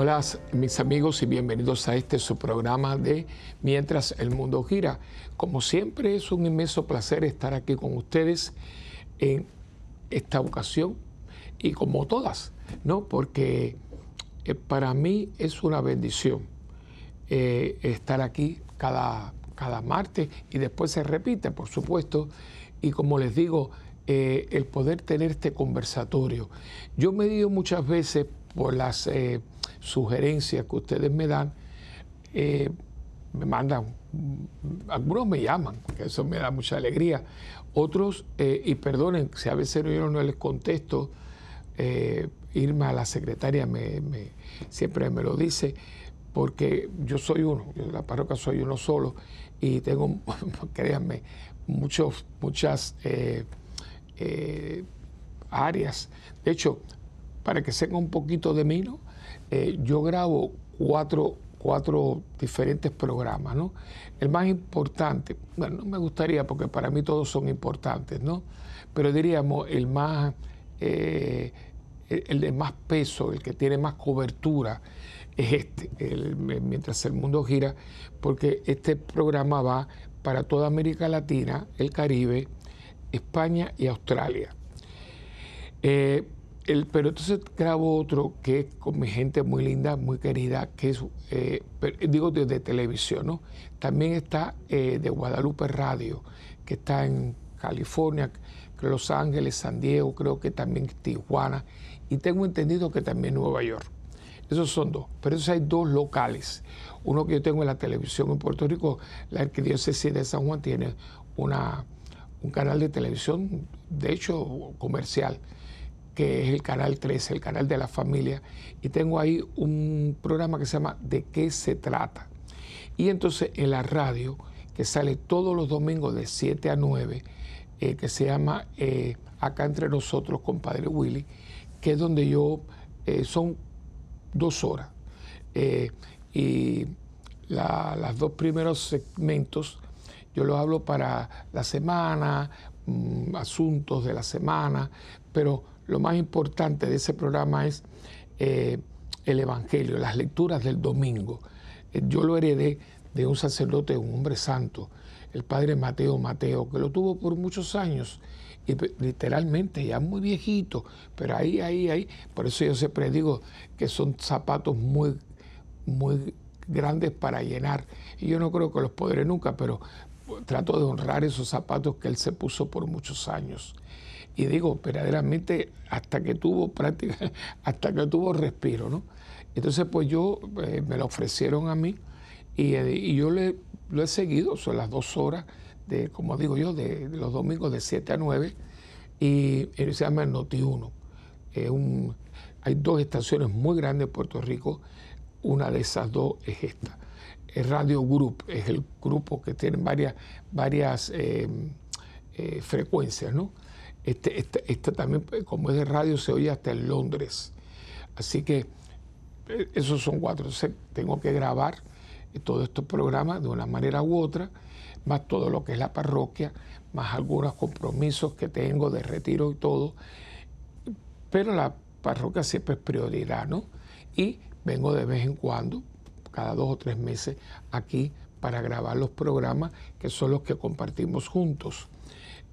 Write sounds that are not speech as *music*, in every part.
Hola mis amigos y bienvenidos a este su programa de Mientras el mundo gira. Como siempre es un inmenso placer estar aquí con ustedes en esta ocasión y como todas, ¿no? Porque eh, para mí es una bendición eh, estar aquí cada, cada martes y después se repite, por supuesto. Y como les digo, eh, el poder tener este conversatorio. Yo me digo muchas veces por las sugerencias que ustedes me dan, eh, me mandan, algunos me llaman, que eso me da mucha alegría, otros, eh, y perdonen si a veces yo no les contesto, eh, Irma, la secretaria, me, siempre me lo dice, porque yo soy uno, yo de la parroquia soy uno solo, y tengo, *laughs* créanme, muchos, muchas áreas. De hecho, para que sepan un poquito de mí, ¿no? Eh, yo grabo cuatro, cuatro diferentes programas, ¿no? El más importante, bueno, no me gustaría porque para mí todos son importantes, ¿no? Pero diríamos el más, eh, el de más peso, el que tiene más cobertura, es este, mientras el mundo gira, porque este programa va para toda América Latina, el Caribe, España y Australia. Eh, pero entonces grabo otro que es con mi gente muy linda, muy querida, que es, eh, digo, de, televisión, ¿no? También está eh, de Guadalupe Radio, que está en California, Los Ángeles, San Diego, creo que también Tijuana, y tengo entendido que también Nueva York. Esos son dos, pero esos hay dos locales. Uno que yo tengo en la televisión en Puerto Rico, la Arquidiócesis de San Juan tiene una, un canal de televisión, de hecho comercial, que es el canal 13, el canal de la familia, y tengo ahí un programa que se llama ¿De qué se trata? Y entonces en la radio, que sale todos los domingos de 7 a 9, eh, que se llama eh, Acá entre nosotros, compadre Willy, que es donde yo, eh, son dos horas. y los dos primeros segmentos yo los hablo para la semana, mm, asuntos de la semana, pero lo más importante de ese programa es eh, el Evangelio, las lecturas del domingo. Eh, yo lo heredé de un sacerdote, un hombre santo, el padre Mateo Mateo, que lo tuvo por muchos años, y literalmente ya muy viejito, pero ahí, ahí, ahí, por eso yo siempre digo que son zapatos muy, muy grandes para llenar. Y yo no creo que los podré nunca, pero trato de honrar esos zapatos que él se puso por muchos años y digo verdaderamente hasta que tuvo práctica, *laughs* hasta que tuvo respiro, ¿no? Entonces pues yo eh, me lo ofrecieron a mí y, eh, yo le, lo he seguido, son las dos horas de, como digo yo, de, los domingos de 7 a 9 y se llama el Noti 1. hay dos estaciones muy grandes en Puerto Rico, una de esas dos es esta. El Radio Group es el grupo que tiene varias, varias eh, frecuencias, ¿no? Este, este, este, también, pues, como es de radio, se oye hasta en Londres. Así que eh, esos son cuatro. tengo que grabar todos estos programas de una manera u otra, más todo lo que es la parroquia, más algunos compromisos que tengo de retiro y todo. Pero la parroquia siempre es prioridad, ¿no? Y vengo de vez en cuando, cada dos o tres meses, aquí para grabar los programas que son los que compartimos juntos.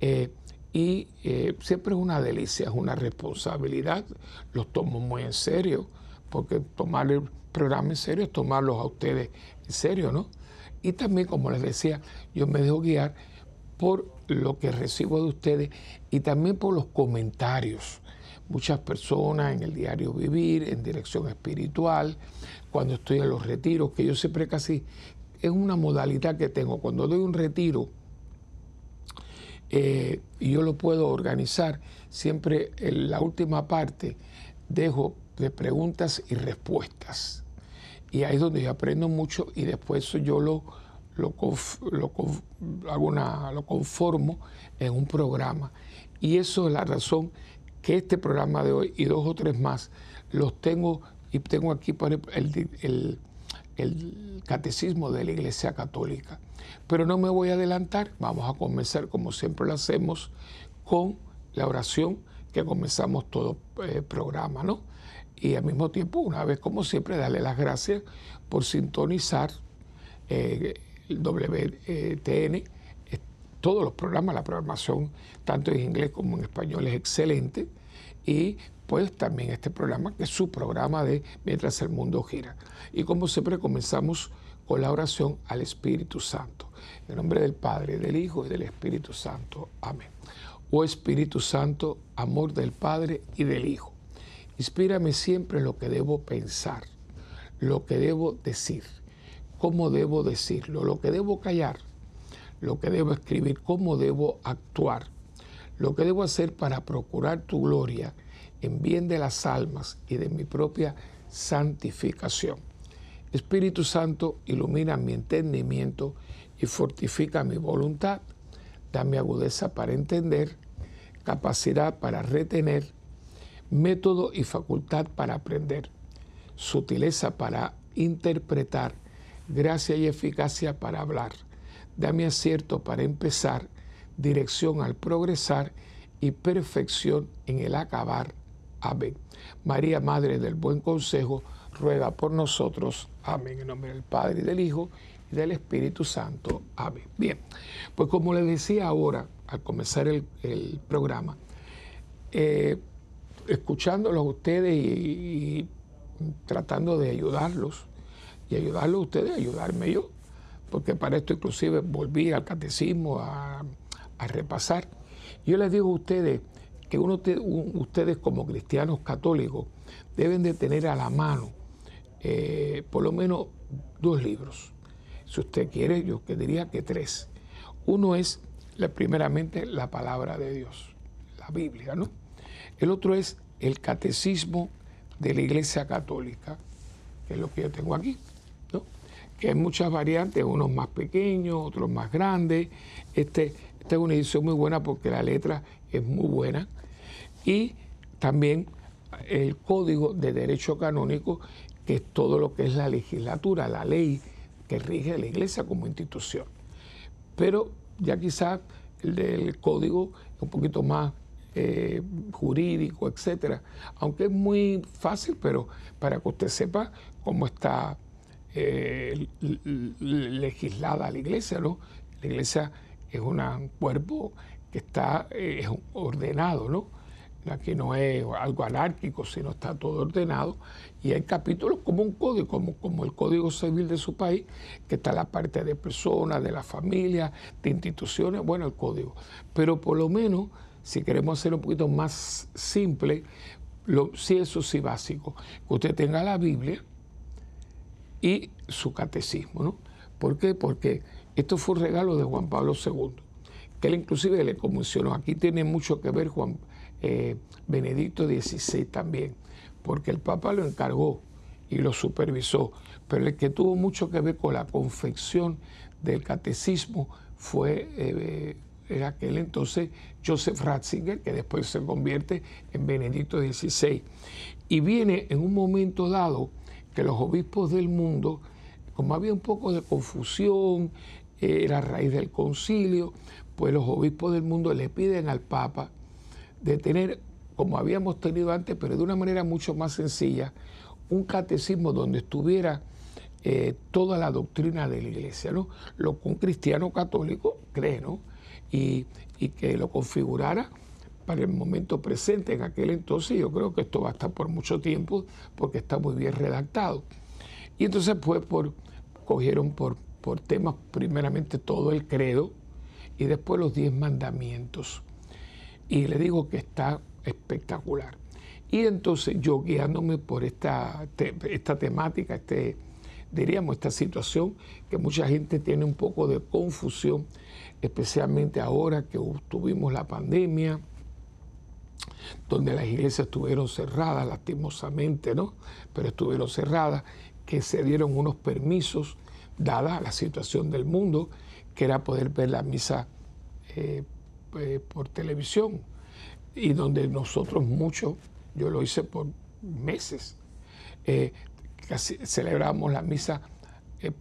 Eh, y eh, siempre es una delicia, es una responsabilidad, los tomo muy en serio, porque tomar el programa en serio es tomarlos a ustedes en serio, ¿no? Y también, como les decía, yo me dejo guiar por lo que recibo de ustedes y también por los comentarios. Muchas personas en el diario vivir, en dirección espiritual, cuando estoy en los retiros, que yo siempre casi es una modalidad que tengo. Cuando doy un retiro, eh, yo lo puedo organizar. Siempre en la última parte dejo de preguntas y respuestas. Y ahí es donde yo aprendo mucho y después yo lo, lo, hago lo conformo en un programa. Y eso es la razón que este programa de hoy y dos o tres más los tengo y tengo aquí el, el, el catecismo de la Iglesia Católica. Pero no me voy a adelantar, vamos a comenzar como siempre lo hacemos con la oración que comenzamos todo eh, programa, ¿no? y al mismo tiempo, una vez como siempre, darle las gracias por sintonizar eh, el WTN. Todos los programas, la programación, tanto en inglés como en español, es excelente. Y pues también este programa, que es su programa de Mientras el mundo gira. Y como siempre comenzamos con la oración al Espíritu Santo. En nombre del Padre, del Hijo y del Espíritu Santo. Amén. Oh Espíritu Santo, amor del Padre y del Hijo, inspírame siempre lo que debo pensar, lo que debo decir, cómo debo decirlo, lo que debo callar, lo que debo escribir, cómo debo actuar, lo que debo hacer para procurar tu gloria en bien de las almas y de mi propia santificación. Espíritu Santo, ilumina mi entendimiento y fortifica mi voluntad dame agudeza para entender, capacidad para retener, método y facultad para aprender, sutileza para interpretar, gracia y eficacia para hablar. Dame acierto para empezar, dirección al progresar y perfección en el acabar. Amén. María, Madre del Buen Consejo, ruega por nosotros. Amén. En nombre del Padre y del Hijo del Espíritu Santo. Amén. Bien, pues como les decía ahora, al comenzar el, programa, eh, escuchándolos a ustedes y, tratando de ayudarlos, y ayudarlos a ustedes, ayudarme yo, porque para esto inclusive volví al catecismo a, repasar. Yo les digo a ustedes que uno, ustedes como cristianos católicos deben de tener a la mano eh, por lo menos dos libros si usted quiere, yo diría que tres. Uno es, primeramente, la palabra de Dios, la Biblia, ¿no? El otro es el catecismo de la Iglesia Católica, que es lo que yo tengo aquí, ¿no? Que hay muchas variantes, unos más pequeños, otros más grandes. Este, esta es una edición muy buena porque la letra es muy buena. Y también el Código de Derecho Canónico, que es todo lo que es la legislatura, la ley que rige la iglesia como institución. Pero ya quizás el del código es un poquito más eh, jurídico, etcétera. Aunque es muy fácil, pero para que usted sepa cómo está eh, legislada la iglesia, ¿no? La iglesia es un cuerpo que está eh, ordenado, ¿no? Aquí no es algo anárquico, sino está todo ordenado. Y hay capítulos como un código, como, el Código Civil de su país, que está la parte de personas, de la familia, de instituciones, bueno, el código. Pero por lo menos, si queremos hacer un poquito más simple, lo, sí, eso sí básico, que usted tenga la Biblia y su catecismo, ¿no? ¿Por qué? Porque esto fue un regalo de Juan Pablo II, que él inclusive le comisionó. Aquí tiene mucho que ver Juan eh, Benedicto XVI también, porque el Papa lo encargó y lo supervisó, pero el que tuvo mucho que ver con la confección del catecismo fue eh, en aquel entonces Joseph Ratzinger, que después se convierte en Benedicto XVI. Y viene en un momento dado que los obispos del mundo, como había un poco de confusión, era a raíz del concilio, pues los obispos del mundo le piden al Papa de tener, como habíamos tenido antes, pero de una manera mucho más sencilla, un catecismo donde estuviera eh, toda la doctrina de la iglesia, ¿no? Lo que un cristiano católico cree, ¿no? Y, que lo configurara para el momento presente. En aquel entonces yo creo que esto va a estar por mucho tiempo porque está muy bien redactado. Y entonces pues por, cogieron por, por temas primeramente todo el credo y después los diez mandamientos y le digo que está espectacular. Y entonces yo guiándome por esta, esta temática, este, diríamos, esta situación, que mucha gente tiene un poco de confusión, especialmente ahora que tuvimos la pandemia, donde las iglesias estuvieron cerradas, lastimosamente, ¿no? Pero estuvieron cerradas, que se dieron unos permisos, dada la situación del mundo, que era poder ver la misa eh, eh, por televisión y donde nosotros muchos, yo lo hice por meses, eh, casi celebramos la misa eh,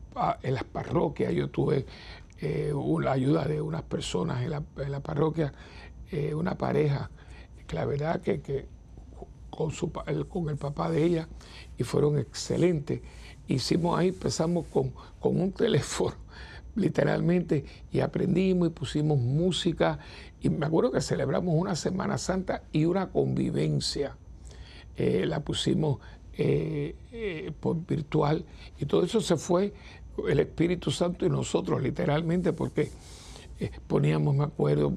en las parroquias. Yo tuve la ayuda de unas personas en la, parroquia, una pareja, que la verdad que, con, su, el, con el papá de ella y fueron excelentes. Hicimos ahí, empezamos con, con un *laughs* teléfono, literalmente, y aprendimos y pusimos música. Y me acuerdo que celebramos una Semana Santa y una convivencia. Eh, la pusimos eh, eh, por virtual y todo eso se fue el Espíritu Santo y nosotros literalmente porque poníamos, me acuerdo,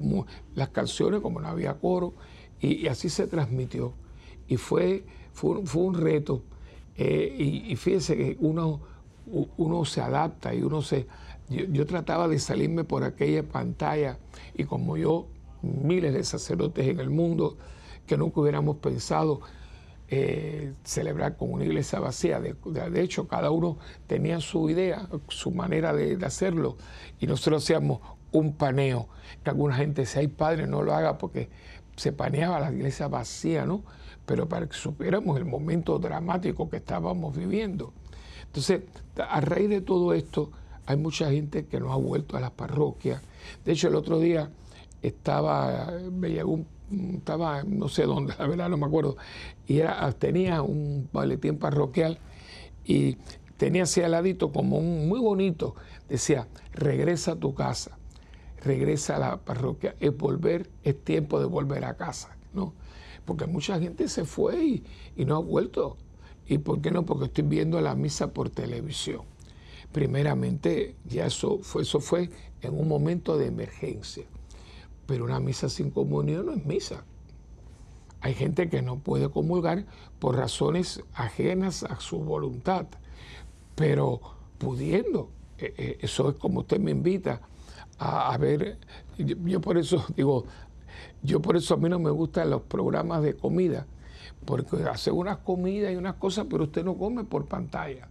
las canciones como no había coro y, así se transmitió. Y fue, fue, un reto. y, y fíjese que uno, uno se adapta y uno se... Yo, trataba de salirme por aquella pantalla y como yo, miles de sacerdotes en el mundo, que nunca hubiéramos pensado eh, celebrar con una iglesia vacía. De, hecho, cada uno tenía su idea, su manera de, hacerlo y nosotros hacíamos un paneo, que alguna gente decía, ay padre, no lo haga porque se paneaba la iglesia vacía, ¿no? Pero para que supiéramos el momento dramático que estábamos viviendo. Entonces, a raíz de todo esto, hay mucha gente que no ha vuelto a las parroquias. De hecho, el otro día estaba, me llegó estaba no sé dónde, *laughs* la verdad no me acuerdo, y tenía un boletín parroquial y tenía así al ladito como un muy bonito, decía, regresa a tu casa, regresa a la parroquia, es volver, es tiempo de volver a casa, ¿no? Porque mucha gente se fue y, y no ha vuelto. ¿Y por qué no? Porque estoy viendo la misa por televisión primeramente ya eso fue, eso fue en un momento de emergencia. Pero una misa sin comunión no es misa. Hay gente que no puede comulgar por razones ajenas a su voluntad, pero pudiendo. Eh, eh, eso es como usted me invita a, ver. Yo, por eso *laughs* digo, yo por eso a mí no me gustan los programas de comida, porque hace unas comidas y unas cosas, pero usted no come por pantalla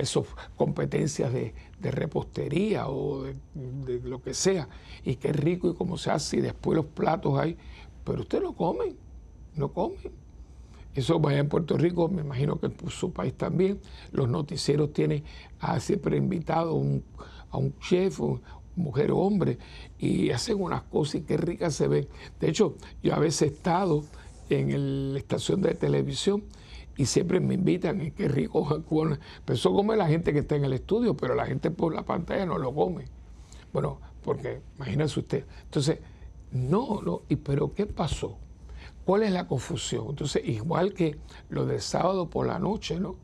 esas competencias de, repostería o de, lo que sea, y qué rico y cómo se hace, y después los platos hay, pero usted no come, no come. Eso vaya en Puerto Rico, me imagino que en su país también, los noticieros tienen a siempre invitado a un chef, mujer o hombre, y hacen unas cosas y qué ricas se ven. De hecho, yo a veces he estado en la estación de televisión y siempre me invitan, y qué rico. Pero eso come la gente que está en el estudio, pero la gente por la pantalla no lo come. Bueno, porque imagínese usted. Entonces, no, no, y pero ¿qué pasó? ¿Cuál es la confusión? Entonces, igual que lo del sábado por la noche, ¿no?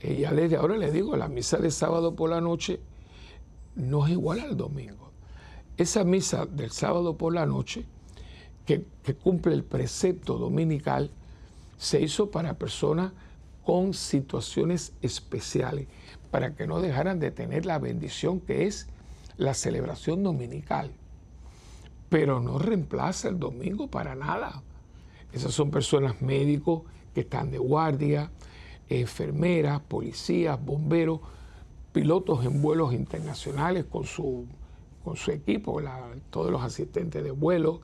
Eh, ya desde ahora le digo, la misa de sábado por la noche no es igual al domingo. Esa misa del sábado por la noche, que, que cumple el precepto dominical, se hizo para personas con situaciones especiales, para que no dejaran de tener la bendición que es la celebración dominical. Pero no reemplaza el domingo para nada. Esas son personas médicos que están de guardia, enfermeras, policías, bomberos, pilotos en vuelos internacionales con su, con su equipo, todos los asistentes de vuelo,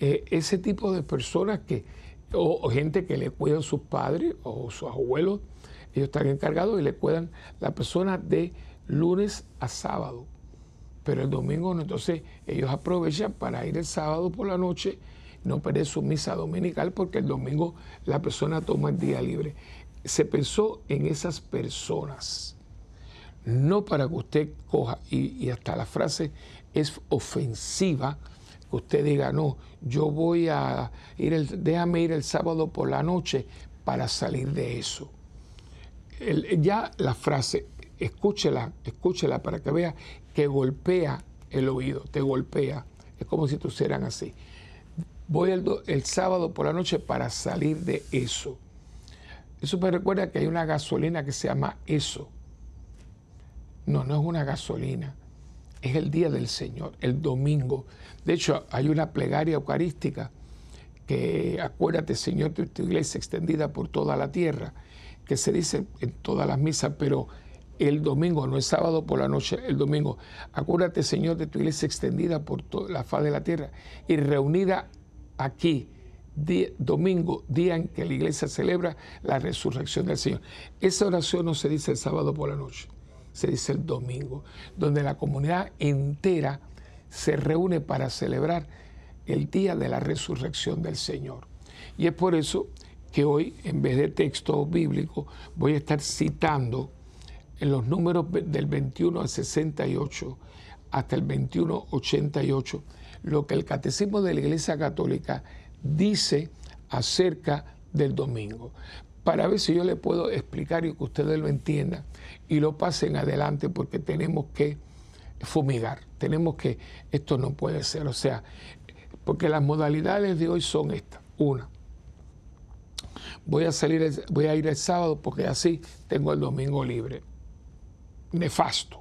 eh, ese tipo de personas que o, gente que le cuidan sus padres o sus abuelos, ellos están encargados y le cuidan la persona de lunes a sábado. Pero el domingo no, entonces ellos aprovechan para ir el sábado por la noche, no perder su misa dominical porque el domingo la persona toma el día libre. Se pensó en esas personas, no para que usted coja, y hasta la frase es ofensiva, que usted diga, no, yo voy a ir, el, déjame ir el sábado por la noche para salir de eso. ya la frase, escúchela, escúchela para que vea que golpea el oído, te golpea. Es como si tú hicieran así. Voy el, el sábado por la noche para salir de eso. Eso me recuerda que hay una gasolina que se llama eso. No, no es una gasolina es el día del Señor, el domingo. De hecho, hay una plegaria eucarística que acuérdate, Señor, de tu iglesia extendida por toda la tierra, que se dice en todas las misas, pero el domingo, no es sábado por la noche, el domingo. Acuérdate, Señor, de tu iglesia extendida por toda la faz de la tierra y reunida aquí, domingo, día en que la iglesia celebra la resurrección del Señor. Esa oración no se dice el sábado por la noche se dice el domingo, donde la comunidad entera se reúne para celebrar el día de la resurrección del Señor. Y es por eso que hoy, en vez de texto bíblico, voy a estar citando en los números del 21 al 68 hasta el 2188 lo que el Catecismo de la Iglesia Católica dice acerca del domingo, para ver si yo le puedo explicar y que ustedes lo entiendan y lo pasen adelante porque tenemos que fumigar, tenemos que, esto no puede ser, o sea, porque las modalidades de hoy son estas. Una, voy a salir, voy a ir el sábado porque así tengo el domingo libre. Nefasto,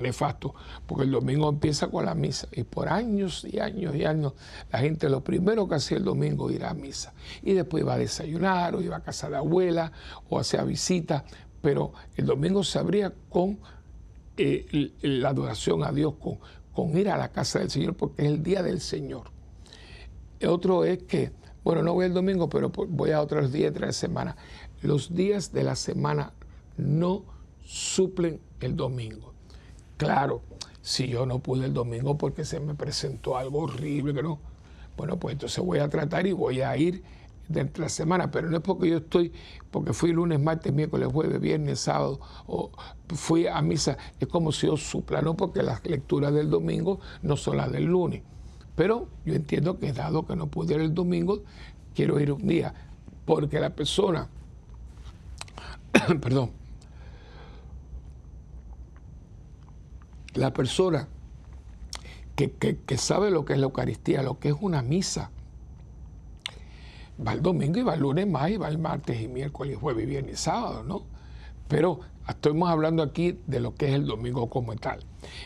nefasto, porque el domingo empieza con la misa y por años y años y años la gente lo primero que hacía el domingo era ir a misa y después iba a desayunar o iba a casa de abuela o hacía visita, pero el domingo se abría con eh, la adoración a Dios, con, con ir a la casa del Señor porque es el día del Señor. Otro es que, bueno, no voy el domingo, pero voy a otros días de la semana. Los días de la semana no suplen el domingo. Claro, si yo no pude el domingo porque se me presentó algo horrible, que no, bueno, pues entonces voy a tratar y voy a ir dentro de la semana, pero no es porque yo estoy, porque fui lunes, martes, miércoles, jueves, viernes, sábado, o fui a misa, es como si yo supla, no porque las lecturas del domingo no son las del lunes. Pero yo entiendo que dado que no pude ir el domingo, quiero ir un día, porque la persona, *coughs* perdón, la persona que, que, sabe lo que es la Eucaristía, lo que es una misa, va el domingo y va el lunes más y va el martes y miércoles, jueves y viernes y sábado, ¿no? Pero estamos hablando aquí de lo que es el domingo como tal.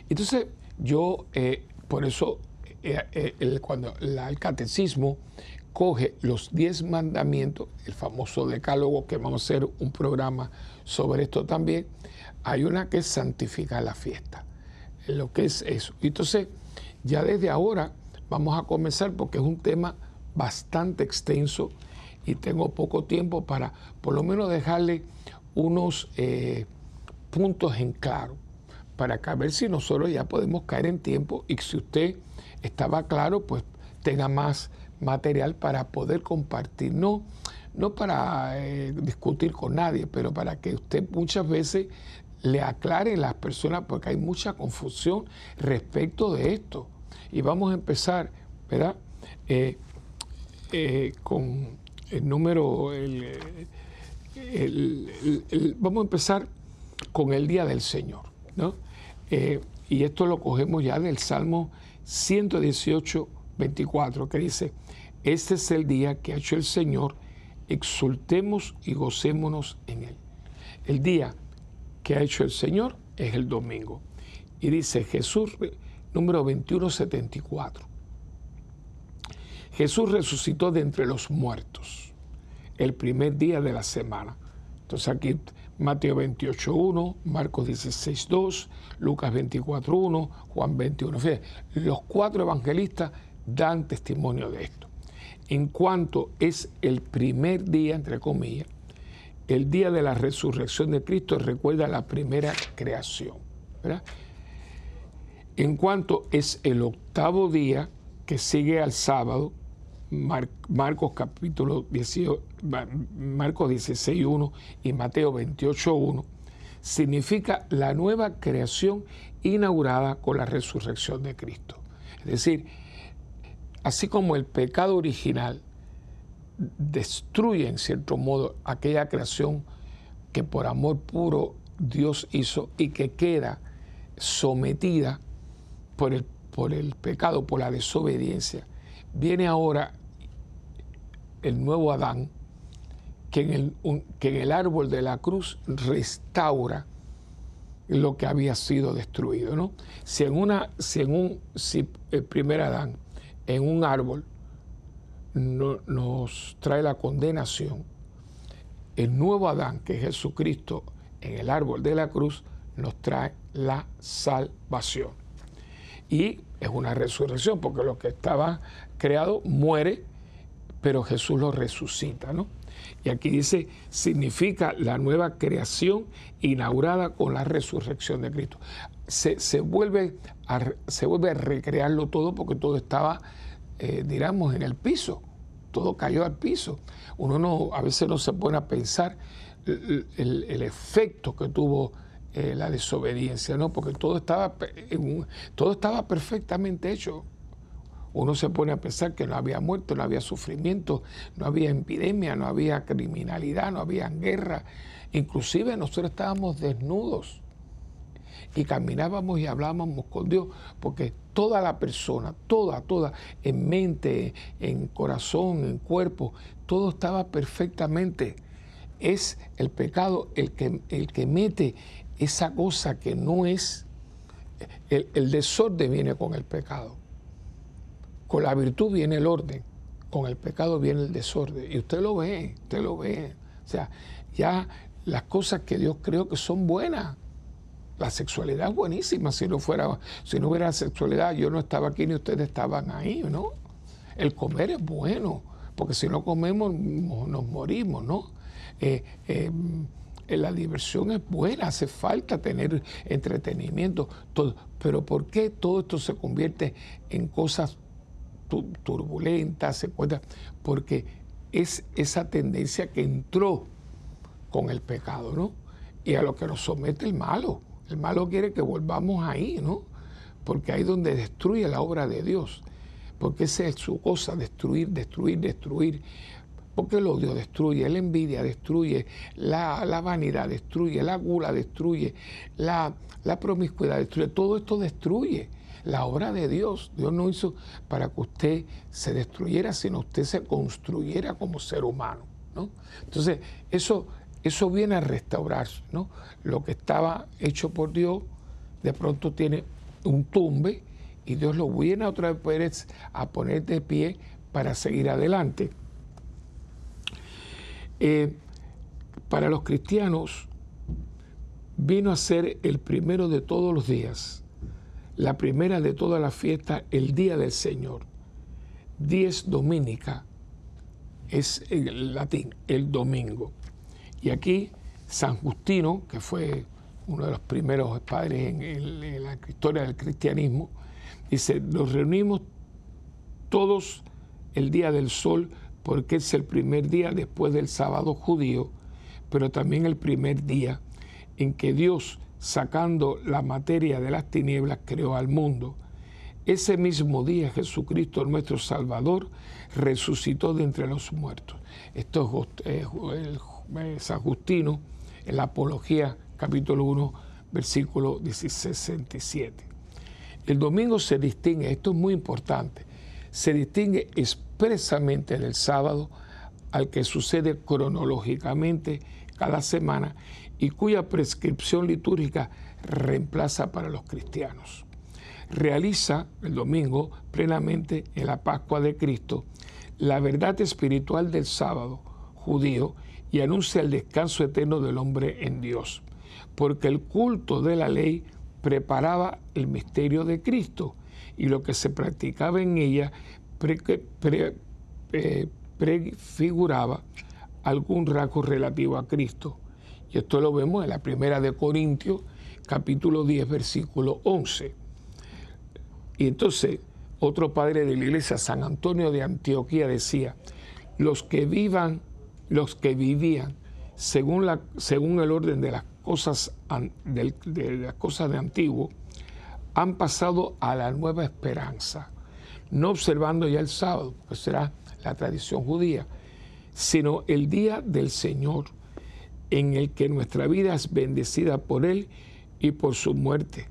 Entonces, yo eh, por eso eh, eh, cuando el catecismo coge los diez mandamientos, el famoso decálogo, que vamos a hacer un programa sobre esto también, hay una que es santificar la fiesta, lo que es eso. Entonces, ya desde ahora vamos a comenzar porque es un tema bastante extenso y tengo poco tiempo para por lo menos dejarle unos eh, puntos en claro, para que a ver si nosotros ya podemos caer en tiempo y si usted estaba claro, pues tenga más material para poder compartir. No, no para eh, discutir con nadie, pero para que usted muchas veces le aclare a las personas, porque hay mucha confusión respecto de esto. Y vamos a empezar, ¿verdad? Eh, eh, con el número, vamos a empezar con el Día del Señor, ¿no? y esto lo cogemos ya del Salmo 118, 24, que dice, este es el día que ha hecho el Señor, exultemos y gocémonos en él. El día que ha hecho el Señor es el domingo. Y dice Jesús, número 2174. Jesús resucitó de entre los muertos el primer día de la semana. Entonces aquí Mateo 28.1, Marcos 16.2, Lucas 24.1, Juan 21. los cuatro evangelistas dan testimonio de esto. En cuanto es el primer día, entre comillas, el día de la resurrección de Cristo recuerda la primera creación. En cuanto es el octavo día que sigue al sábado, Marcos capítulo 18, Marcos 16.1 y Mateo 28.1, significa la nueva creación inaugurada con la resurrección de Cristo. Es decir, así como el pecado original destruye en cierto modo aquella creación que por amor puro Dios hizo y que queda sometida por el, por el pecado, por la desobediencia, viene ahora el nuevo Adán, que en el, que en el árbol de la cruz restaura lo que había sido destruido. ¿no? Si, en una, si, en un, si el primer Adán en un árbol no, nos trae la condenación, el nuevo Adán, que es Jesucristo, en el árbol de la cruz, nos trae la salvación. Y es una resurrección, porque lo que estaba creado muere pero Jesús lo resucita, ¿no? Y aquí dice, significa la nueva creación inaugurada con la resurrección de Cristo. Se, vuelve, a, se vuelve a recrearlo todo porque todo estaba, eh, en el piso. todo cayó al piso. Uno no, a veces no se pone a pensar el, efecto que tuvo eh, la desobediencia, ¿no? Porque todo estaba, todo estaba perfectamente hecho. Uno se pone a pensar que no había muerte, no había sufrimiento, no había epidemia, no había criminalidad, no había guerra. Inclusive nosotros estábamos desnudos y caminábamos y hablábamos con Dios, porque toda la persona, toda, toda, en mente, en corazón, en cuerpo, todo estaba perfectamente. Es el pecado el que, el que mete esa cosa que no es, el, el desorden viene con el pecado. Con la virtud viene el orden, con el pecado viene el desorden. Y usted lo ve, usted lo ve. O sea, ya las cosas que Dios creó que son buenas, la sexualidad es buenísima. Si no fuera, si no hubiera sexualidad, yo no estaba aquí ni ustedes estaban ahí, ¿no? El comer es bueno, porque si no comemos nos morimos, ¿no? Eh, eh, la diversión es buena, hace falta tener entretenimiento, todo. Pero ¿por qué todo esto se convierte en cosas turbulentas? Se Porque es esa tendencia que entró con el pecado, ¿no? Y a lo que nos somete el malo. El malo quiere que volvamos ahí, ¿no? Porque ahí es donde destruye la obra de Dios. Porque esa es su cosa, destruir, destruir, destruir. Porque el odio destruye, la envidia destruye, la, vanidad destruye, la gula destruye, la, la promiscuidad destruye. Todo esto destruye la obra de Dios. Dios no hizo para que usted se destruyera, sino usted se construyera como ser humano. ¿no? Entonces, eso eso viene a restaurarse, ¿no? Lo que estaba hecho por Dios, de pronto tiene un tumbe y Dios lo viene otra vez a poner de pie para seguir adelante. Eh, para los cristianos vino a ser el primero de todos los días, la primera de todas las fiestas, el día del Señor. Dies Dominica es en latín, el domingo. Y aquí San Justino, que fue uno de los primeros padres en, la historia del cristianismo, dice, nos reunimos todos el día del sol porque es el primer día después del sábado judío, pero también el primer día en que Dios, sacando la materia de las tinieblas, creó al mundo. Ese mismo día Jesucristo, nuestro Salvador, resucitó de entre los muertos. Esto es el San Justino en la Apología, capítulo 1, versículo 67. El domingo se distingue, esto es muy importante, se distingue expresamente del sábado al que sucede cronológicamente cada semana y cuya prescripción litúrgica reemplaza para los cristianos. Realiza el domingo plenamente en la Pascua de Cristo la verdad espiritual del sábado judío y anuncia el descanso eterno del hombre en Dios, porque el culto de la ley preparaba el misterio de Cristo y lo que se practicaba en ella eh, prefiguraba algún rasgo relativo a Cristo. Y esto lo vemos en la primera de Corintios, capítulo 10, versículo 11. Y entonces, otro padre de la iglesia, San Antonio de Antioquía, decía, los que vivan los que vivían según, la, según el orden de las cosas de, las cosas de antiguo, han pasado a la nueva esperanza, no observando ya el sábado, pues será la tradición judía, sino el día del Señor, en el que nuestra vida es bendecida por Él y por su muerte.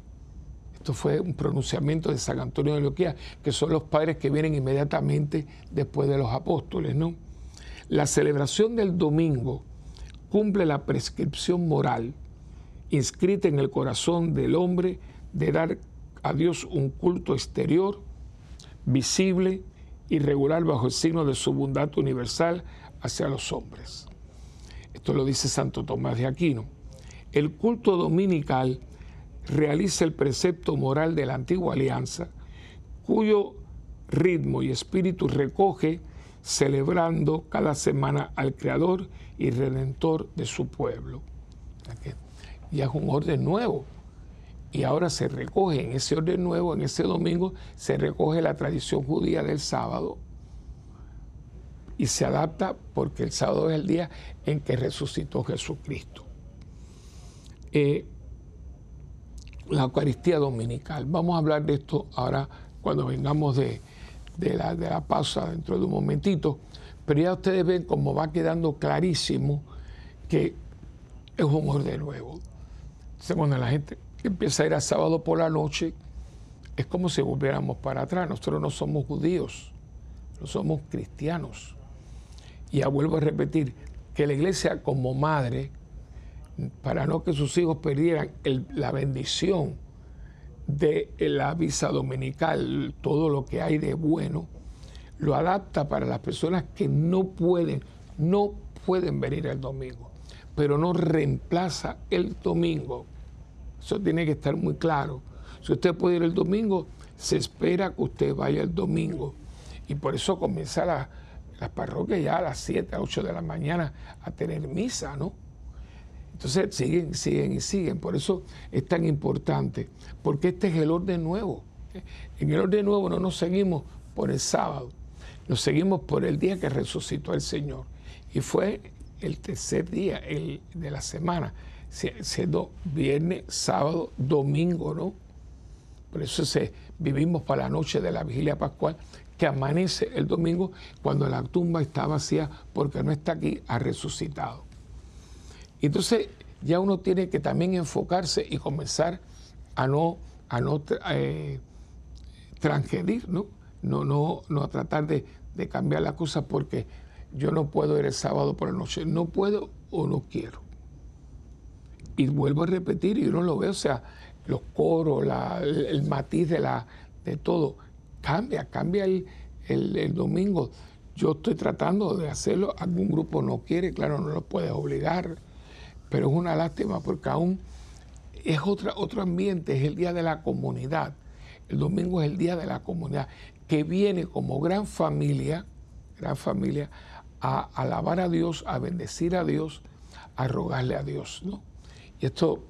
Esto fue un pronunciamiento de San Antonio de Loquía, que son los padres que vienen inmediatamente después de los apóstoles, ¿no? La celebración del domingo cumple la prescripción moral inscrita en el corazón del hombre de dar a Dios un culto exterior, visible y regular bajo el signo de su bondad universal hacia los hombres. Esto lo dice Santo Tomás de Aquino. El culto dominical realiza el precepto moral de la antigua alianza, cuyo ritmo y espíritu recoge celebrando cada semana al Creador y Redentor de su pueblo. Ya es un orden nuevo. Y ahora se recoge en ese orden nuevo, en ese domingo, se recoge la tradición judía del sábado, y se adapta porque el sábado es el día en que resucitó Jesucristo. Eh, la Eucaristía Dominical. Vamos a hablar de esto ahora cuando vengamos de, la, de la pausa dentro de un momentito, pero ya ustedes ven cómo va quedando clarísimo que es un orden nuevo. Entonces, cuando la gente empieza a ir a sábado por la noche, es como si volviéramos para atrás. Nosotros no somos judíos, no somos cristianos. Y ya vuelvo a repetir, que la iglesia como madre, para no que sus hijos perdieran la bendición de la visa dominical, todo lo que hay de bueno, lo adapta para las personas que no pueden, no pueden venir el domingo, pero no reemplaza el domingo. Eso tiene que estar muy claro. Si usted puede ir el domingo, se espera que usted vaya el domingo. Y por eso comienza la, las parroquias ya a las 7, 8 de la mañana a tener misa, ¿no? Entonces siguen, siguen y siguen. Por eso es tan importante, porque este es el orden nuevo. En el orden nuevo no nos seguimos por el sábado, nos seguimos por el día que resucitó el Señor. Y fue el tercer día el, de la semana, siendo viernes, sábado, domingo, ¿no? Por eso se, vivimos para la noche de la vigilia pascual, que amanece el domingo cuando la tumba está vacía porque no está aquí, ha resucitado. Entonces ya uno tiene que también enfocarse y comenzar a no, a no eh, transgredir, ¿no? No, no, no a tratar de, cambiar las cosas porque yo no puedo ir el sábado por la noche, no puedo o no quiero. Y vuelvo a repetir, y uno lo ve, o sea, los coros, el, matiz de, la, de todo, cambia, cambia el, el, domingo. Yo estoy tratando de hacerlo, algún grupo no quiere, claro, no lo puedes obligar, pero es una lástima porque aún es otra, otro ambiente, es el día de la comunidad. El domingo es el día de la comunidad, que viene como gran familia, gran familia, a alabar a Dios, a bendecir a Dios, a rogarle a Dios, ¿no? Y esto,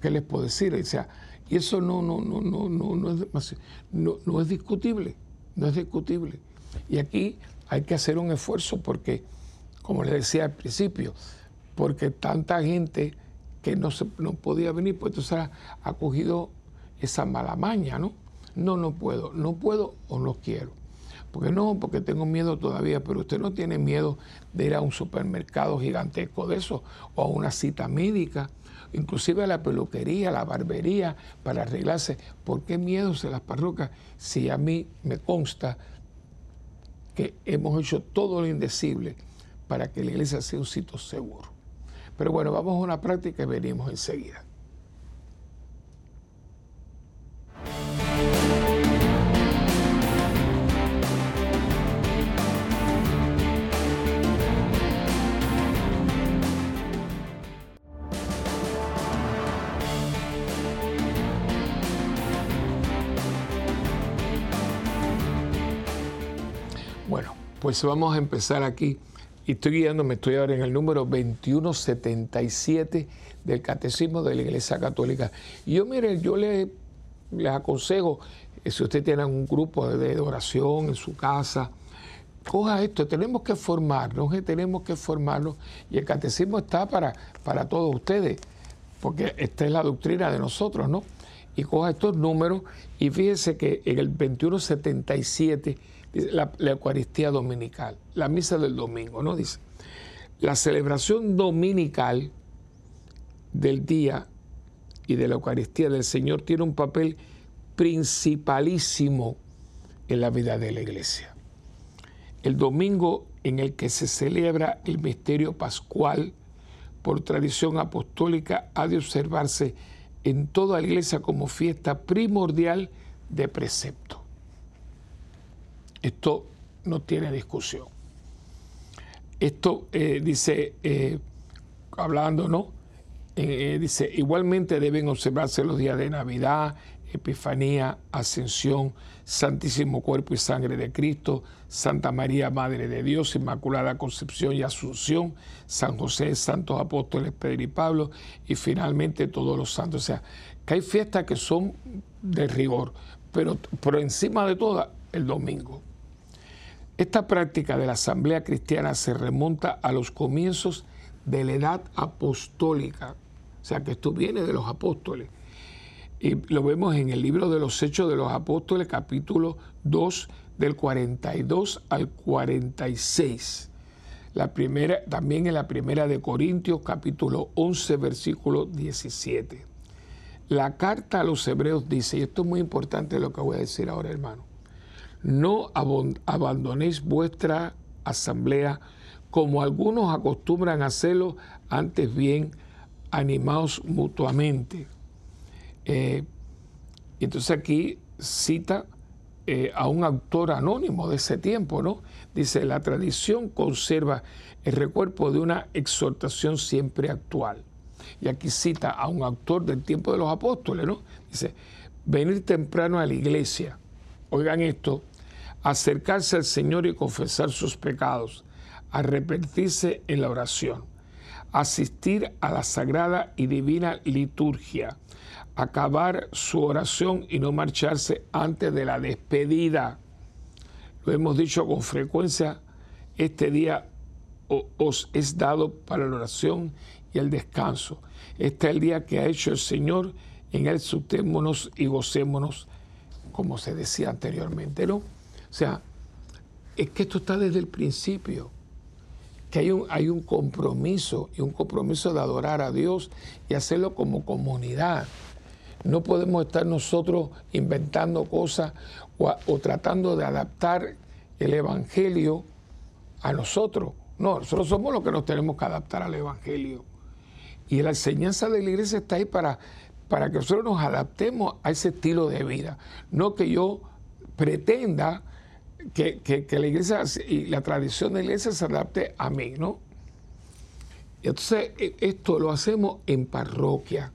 ¿qué les puedo decir? O sea, y eso no, no, no, no, no, no, es, no, no es discutible, no es discutible. Y aquí hay que hacer un esfuerzo porque, como les decía al principio, porque tanta gente que no, se, no podía venir, pues entonces ha, cogido esa mala maña, ¿no? No, no puedo, no puedo o no quiero. Porque no, porque tengo miedo todavía, pero usted no tiene miedo de ir a un supermercado gigantesco de eso o a una cita médica inclusive a la peluquería, a la barbería, para arreglarse. ¿Por qué miedos en las parroquias si a mí me consta que hemos hecho todo lo indecible para que la iglesia sea un sitio seguro? Pero bueno, vamos a una práctica y venimos enseguida. Pues vamos a empezar aquí. Y estoy guiándome, estoy ahora en el número 2177 del Catecismo de la Iglesia Católica. Y yo, mire, yo le, les aconsejo, eh, si usted tiene un grupo de, oración en su casa, coja esto, tenemos que formarnos, eh, tenemos que formarnos. Y el catecismo está para, para todos ustedes, porque esta es la doctrina de nosotros, ¿no? Y coja estos números y fíjese que en el 2177 la, Eucaristía Dominical, la misa del domingo, ¿no? Dice, la celebración dominical del día y de la Eucaristía del Señor tiene un papel principalísimo en la vida de la iglesia. El domingo en el que se celebra el misterio pascual, por tradición apostólica, ha de observarse en toda la iglesia como fiesta primordial de precepto. Esto no tiene discusión. Esto eh, dice, eh, hablando, ¿no? Eh, dice, igualmente deben observarse los días de Navidad, Epifanía, Ascensión, Santísimo Cuerpo y Sangre de Cristo, Santa María, Madre de Dios, Inmaculada Concepción y Asunción, San José, Santos Apóstoles Pedro y Pablo, y finalmente todos los santos. O sea, que hay fiestas que son de rigor, pero por encima de todas, el domingo. Esta práctica de la asamblea cristiana se remonta a los comienzos de la edad apostólica, o sea que esto viene de los apóstoles. Y lo vemos en el libro de los Hechos de los Apóstoles, capítulo 2, del 42 al 46. La primera, también en la primera de Corintios, capítulo 11, versículo 17. La carta a los hebreos dice, y esto es muy importante lo que voy a decir ahora, hermano, no abandonéis vuestra asamblea como algunos acostumbran hacerlo, antes bien animaos mutuamente. Eh, entonces aquí cita eh, a un autor anónimo de ese tiempo, ¿no? Dice, la tradición conserva el recuerdo de una exhortación siempre actual. Y aquí cita a un autor del tiempo de los apóstoles, ¿no? Dice, venir temprano a la iglesia, oigan esto, acercarse al Señor y confesar sus pecados, arrepentirse en la oración, asistir a la sagrada y divina liturgia, acabar su oración y no marcharse antes de la despedida. Lo hemos dicho con frecuencia, este día os es dado para la oración y el descanso. Este es el día que ha hecho el Señor, en él sustémonos y gocémonos, como se decía anteriormente, ¿no? O sea, es que esto está desde el principio, que hay un, hay un compromiso y un compromiso de adorar a Dios y hacerlo como comunidad. No podemos estar nosotros inventando cosas o, tratando de adaptar el Evangelio a nosotros. No, nosotros somos los que nos tenemos que adaptar al Evangelio. Y la enseñanza de la iglesia está ahí para, para que nosotros nos adaptemos a ese estilo de vida. No que yo pretenda que, la iglesia y la tradición de la iglesia se adapte a mí, ¿no? Entonces, e, esto lo hacemos en parroquia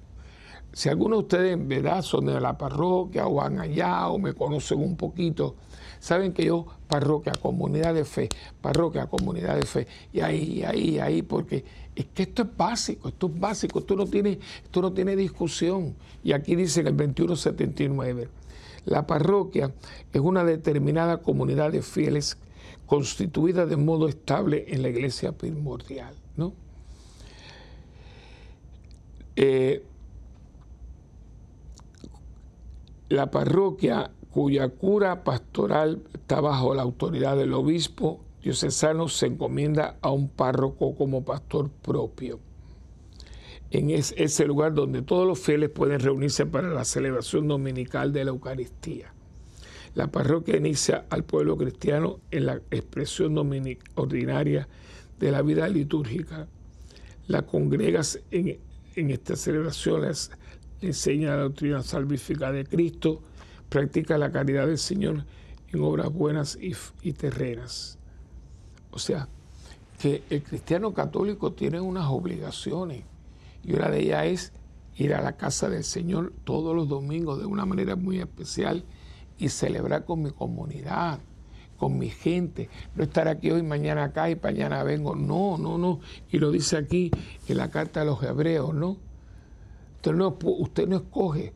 si algunos de ustedes verdad son de la parroquia o van allá o me conocen un poquito, saben que yo, parroquia, comunidad de fe, parroquia, comunidad de fe, y ahí, ahí, ahí, porque es que esto es básico, esto es básico, esto no tiene, esto no tiene discusión. Y aquí dice en el 2179, la parroquia es una determinada comunidad de fieles constituida de modo estable en la iglesia primordial, ¿no? Eh, la parroquia cuya cura pastoral está bajo la autoridad del obispo diocesano se encomienda a un párroco como pastor propio. En ese lugar donde todos los fieles pueden reunirse para la celebración dominical de la Eucaristía. La parroquia inicia al pueblo cristiano en la expresión ordinaria de la vida litúrgica. La congregas en, estas celebraciones enseña la doctrina salvífica de Cristo, practica la caridad del Señor en obras buenas y, terrenas. O sea, que el cristiano católico tiene unas obligaciones y una de ellas es ir a la casa del Señor todos los domingos de una manera muy especial y celebrar con mi comunidad, con mi gente. No estar aquí hoy, mañana acá y mañana vengo. No, no, no. Y lo dice aquí en la carta a los hebreos, ¿no? Usted no, usted no escoge,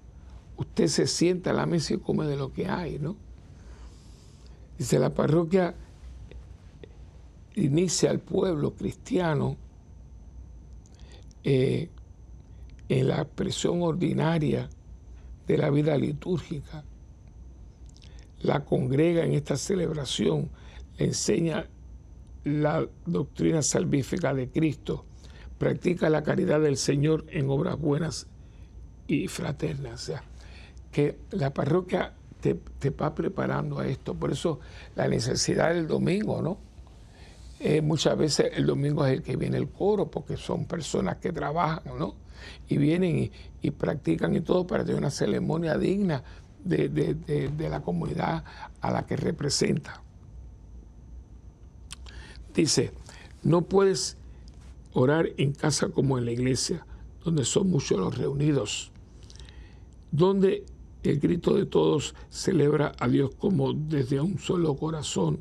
usted se sienta a la mesa y come de lo que hay, ¿no? Dice, la parroquia inicia al pueblo cristiano eh, en la expresión ordinaria de la vida litúrgica. La congrega en esta celebración, le enseña la doctrina salvífica de Cristo, practica la caridad del Señor en obras buenas y fraterna. O sea, que la parroquia te, va preparando a esto. Por eso la necesidad del domingo, ¿no? Eh, muchas veces el domingo es el que viene el coro, porque son personas que trabajan, ¿no? Y vienen y, practican y todo para tener una ceremonia digna de, de la comunidad a la que representa. Dice, no puedes orar en casa como en la iglesia, donde son muchos los reunidos donde el grito de todos celebra a Dios como desde un solo corazón.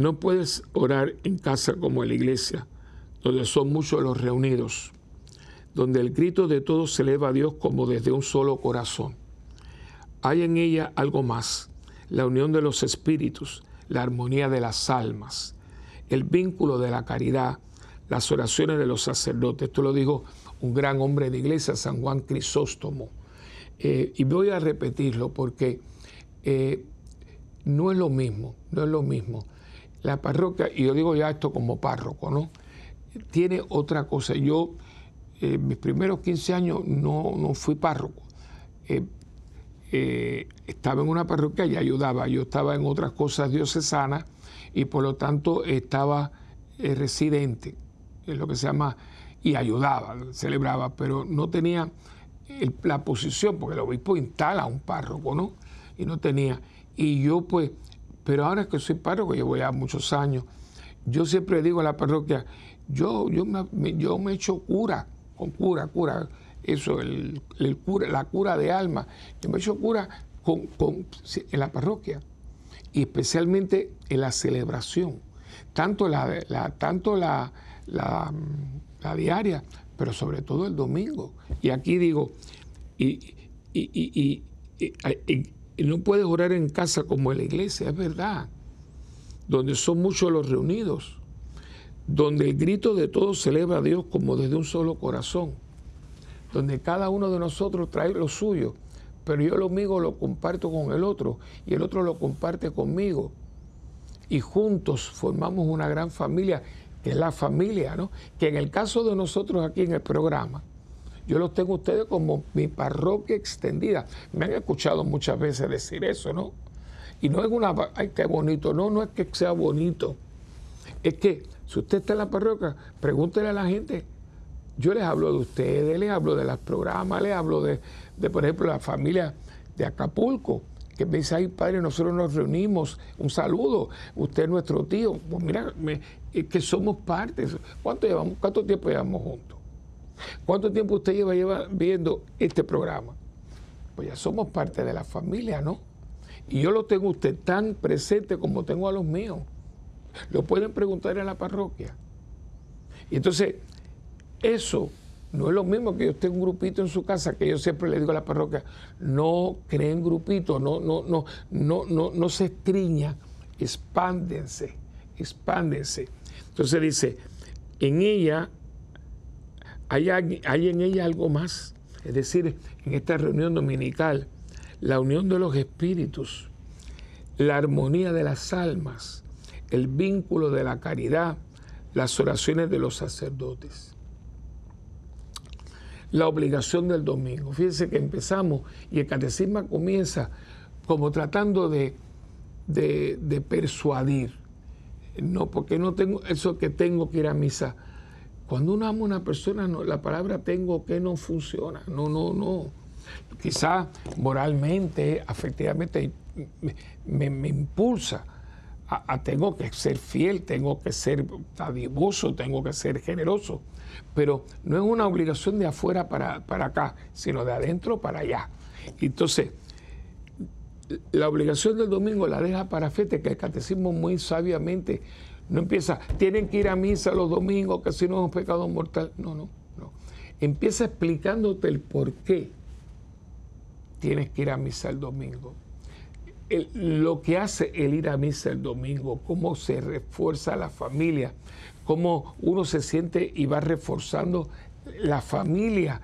No puedes orar en casa como en la iglesia, donde son muchos los reunidos, donde el grito de todos se eleva a Dios como desde un solo corazón. Hay en ella algo más, la unión de los espíritus, la armonía de las almas, el vínculo de la caridad, las oraciones de los sacerdotes. Esto lo dijo un gran hombre de iglesia, San Juan Crisóstomo. Eh, y voy a repetirlo porque eh, no es lo mismo, no es lo mismo. La parroquia, y yo digo ya esto como párroco, ¿no? Tiene otra cosa. Yo, eh, mis primeros 15 años, no, no fui párroco. estaba en una parroquia y ayudaba. Yo estaba en otras cosas diocesanas y por lo tanto estaba residente, en lo que se llama y ayudaba, celebraba, pero no tenía la posición, porque el obispo instala a un párroco, ¿no? Y no tenía. Y yo pues, pero ahora que soy párroco, llevo ya muchos años, yo siempre digo a la parroquia, yo, yo, me, yo me echo cura, con cura, cura, eso, el, cura, la cura de alma, yo me echo cura con, en la parroquia, y especialmente en la celebración, tanto la, la tanto la la diaria, pero sobre todo el domingo. Y aquí digo, y, y, no puedes orar en casa como en la iglesia, es verdad, donde son muchos los reunidos, donde el grito de todos celebra a Dios como desde un solo corazón, donde cada uno de nosotros trae lo suyo, pero yo lo mío lo comparto con el otro y el otro lo comparte conmigo. Y juntos formamos una gran familia que es la familia, ¿no? Que en el caso de nosotros aquí en el programa, yo los tengo a ustedes como mi parroquia extendida. Me han escuchado muchas veces decir eso, ¿no? Y no es una, ay, qué bonito, no, no es que sea bonito. Es que si usted está en la parroquia, pregúntele a la gente. Yo les hablo de ustedes, les hablo de los programas, les hablo de, de por ejemplo, la familia de Acapulco que me dice, ay padre, nosotros nos reunimos, un saludo, usted es nuestro tío. Pues mira, que somos parte. ¿Cuánto, llevamos, ¿Cuánto tiempo llevamos juntos? ¿Cuánto tiempo usted lleva, viendo este programa? Pues ya somos parte de la familia, ¿no? Y yo lo tengo usted tan presente como tengo a los míos. Lo pueden preguntar en la parroquia. Y entonces, eso no es lo mismo que yo esté un grupito en su casa, que yo siempre le digo a la parroquia, no creen grupitos, no, no, no, no, no, no se estriñan, expándense, expándense. Entonces dice, en ella hay, en ella algo más, es decir, en esta reunión dominical, la unión de los espíritus, la armonía de las almas, el vínculo de la caridad, las oraciones de los sacerdotes la obligación del domingo. Fíjense que empezamos y el catecismo comienza como tratando de, de, persuadir. No, porque no tengo eso que tengo que ir a misa. Cuando uno ama a una persona, la palabra tengo que no funciona. No, no, no. Quizá moralmente, afectivamente, me, impulsa a, tengo que ser fiel, tengo que ser adivoso, tengo que ser generoso pero no es una obligación de afuera para, acá, sino de adentro para allá. Entonces, la obligación del domingo la deja para fete, que el catecismo muy sabiamente no empieza, tienen que ir a misa los domingos, que si no es un pecado mortal. No, no, no. Empieza explicándote el por qué tienes que ir a misa el domingo. lo que hace el ir a misa el domingo, cómo se refuerza la familia, cómo uno se siente y va reforzando la familia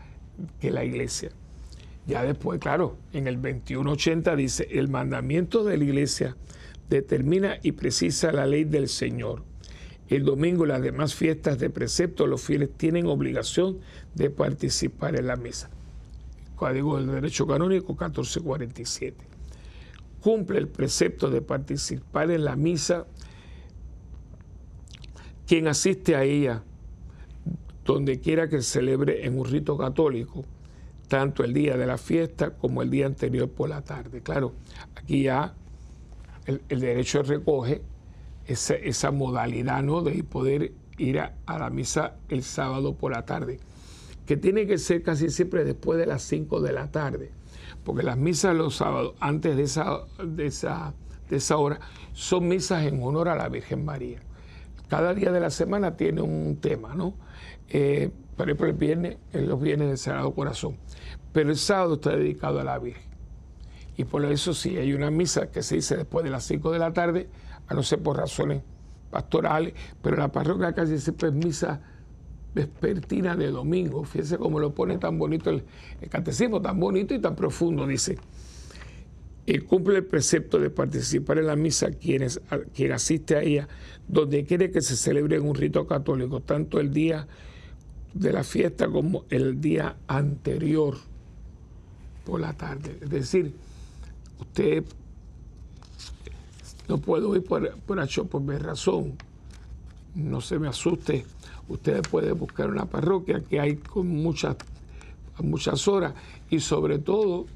que la iglesia. Ya después, claro, en el 2180 dice, el mandamiento de la iglesia determina y precisa la ley del Señor. El domingo y las demás fiestas de precepto, los fieles tienen obligación de participar en la misa. Código del Derecho Canónico 1447. Cumple el precepto de participar en la misa quien asiste a ella, donde quiera que celebre en un rito católico, tanto el día de la fiesta como el día anterior por la tarde. Claro, aquí ya el, derecho recoge esa, modalidad ¿no? de poder ir a, la misa el sábado por la tarde, que tiene que ser casi siempre después de las 5 de la tarde, porque las misas los sábados, antes de esa, de esa, de esa hora, son misas en honor a la Virgen María. Cada día de la semana tiene un tema, ¿no? Eh, por ejemplo, el viernes, los viernes del Sagrado Corazón. Pero el sábado está dedicado a la Virgen. Y por eso sí, hay una misa que se dice después de las 5 de la tarde, a no ser por razones pastorales, pero la parroquia casi siempre es misa vespertina de domingo. Fíjense cómo lo pone tan bonito el, catecismo, tan bonito y tan profundo, dice. Y cumple el precepto de participar en la misa quienes, quien asiste a ella, donde quiere que se celebre en un rito católico, tanto el día de la fiesta como el día anterior por la tarde. Es decir, usted no puedo ir por, por por mi razón. No se me asuste. Usted puede buscar una parroquia que hay con muchas, muchas horas y sobre todo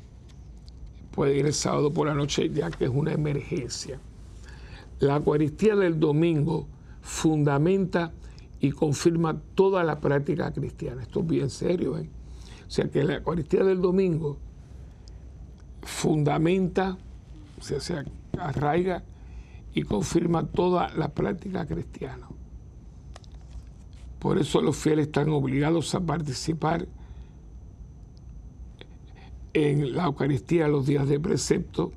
puede ir el sábado por la noche ya que es una emergencia. La Eucaristía del domingo fundamenta y confirma toda la práctica cristiana. Esto es bien serio. ¿eh? O sea que la Eucaristía del domingo fundamenta, o sea, se arraiga y confirma toda la práctica cristiana. Por eso los fieles están obligados a participar en la Eucaristía los días de precepto,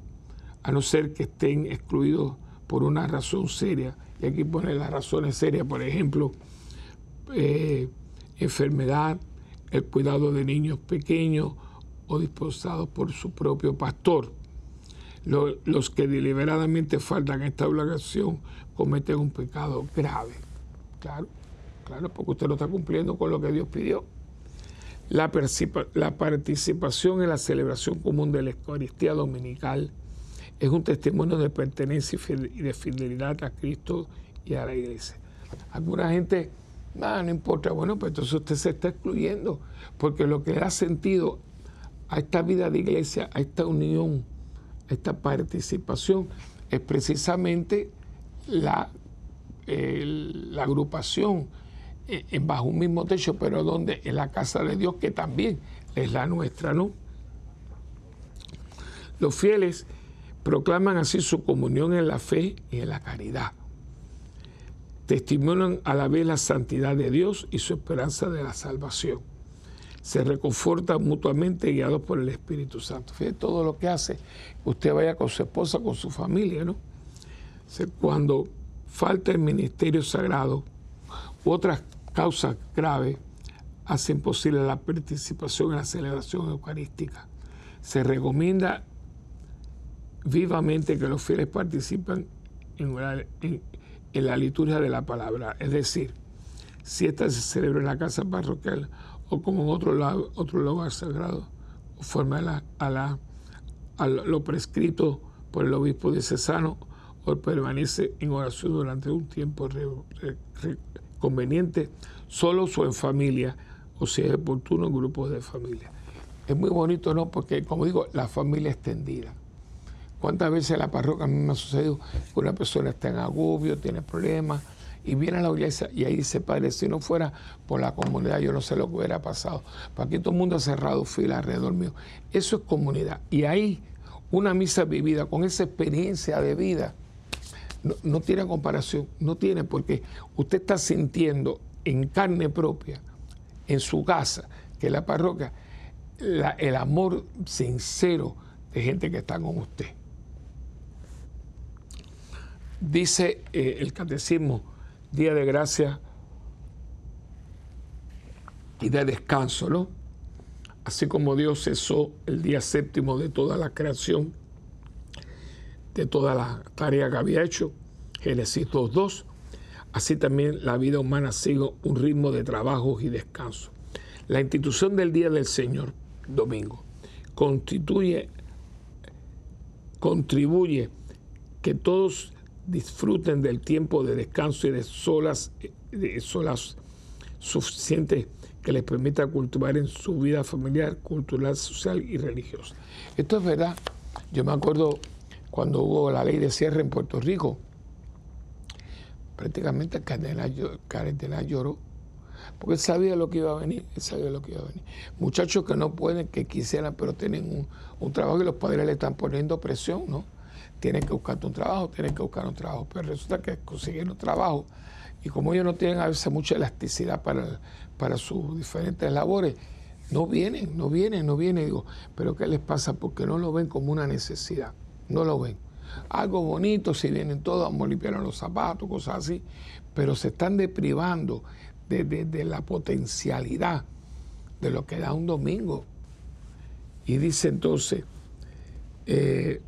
a no ser que estén excluidos por una razón seria. Y aquí pone las razones serias, por ejemplo, eh, enfermedad, el cuidado de niños pequeños o disposados por su propio pastor. Los, que deliberadamente faltan a esta obligación cometen un pecado grave. Claro, claro, porque usted no está cumpliendo con lo que Dios pidió. La, la participación en la celebración común de la Eucaristía Dominical es un testimonio de pertenencia y de fidelidad a Cristo y a la iglesia. Alguna gente no, no importa. Bueno, pues entonces usted se está excluyendo, porque lo que le da sentido a esta vida de iglesia, a esta unión, a esta participación, es precisamente la, agrupación eh, bajo un mismo techo, pero donde en la casa de Dios, que también es la nuestra, ¿no? Los fieles proclaman así su comunión en la fe y en la caridad testimonian a la vez la santidad de Dios y su esperanza de la salvación. Se reconfortan mutuamente guiados por el Espíritu Santo. Fíjate todo lo que hace. Usted vaya con su esposa, con su familia, ¿no? Cuando falta el ministerio sagrado, otras causas graves hacen posible la participación en la celebración eucarística. Se recomienda vivamente que los fieles participen en, en, en la liturgia de la palabra. Es decir, si esta se celebra en la casa parroquial o como en otro, lado, otro lugar sagrado, conforme a, la, a, lo prescrito por el obispo diocesano, o permanece en oración durante un tiempo conveniente, solo o en familia, o si es oportuno, en grupos de familia. Es muy bonito, ¿no? Porque, como digo, la familia extendida. ¿Cuántas veces en la parroquia a mí me ha sucedido que una persona está en agobio, tiene problemas, y viene a la iglesia y ahí dice, Padre, si no fuera por la comunidad, yo no sé lo que hubiera pasado. Para aquí todo el mundo ha cerrado fila alrededor mío. Eso es comunidad. Y ahí una misa vivida con esa experiencia de vida no, no tiene comparación, no tiene, porque usted está sintiendo en carne propia, en su casa, que la parroquia, el amor sincero de gente que está con usted. Dice eh, el catecismo, día de gracia y de descanso, ¿no? Así como Dios cesó el día séptimo de toda la creación, de toda la tarea que había hecho, Génesis 2.2, así también la vida humana sigue un ritmo de trabajo y descanso. La institución del Día del Señor, domingo, constituye, contribuye que todos disfruten del tiempo de descanso y de solas, solas suficientes que les permita cultivar en su vida familiar, cultural, social y religiosa. Esto es verdad. Yo me acuerdo cuando hubo la ley de cierre en Puerto Rico, prácticamente el cardenal, lloró, porque él sabía lo que iba a venir, sabía lo que iba a venir. Muchachos que no pueden, que quisieran, pero tienen un, un trabajo y los padres le están poniendo presión, ¿no? Tienes que buscarte un trabajo, tienes que buscar un trabajo. Pero resulta que conseguir un trabajo, y como ellos no tienen a veces mucha elasticidad para, para sus diferentes labores, no vienen, no vienen, no vienen. Digo, pero ¿qué les pasa? Porque no lo ven como una necesidad, no lo ven. Algo bonito, si vienen todos, vamos a limpiar los zapatos, cosas así, pero se están deprivando de, la potencialidad de lo que da un domingo. Y dice entonces, eh,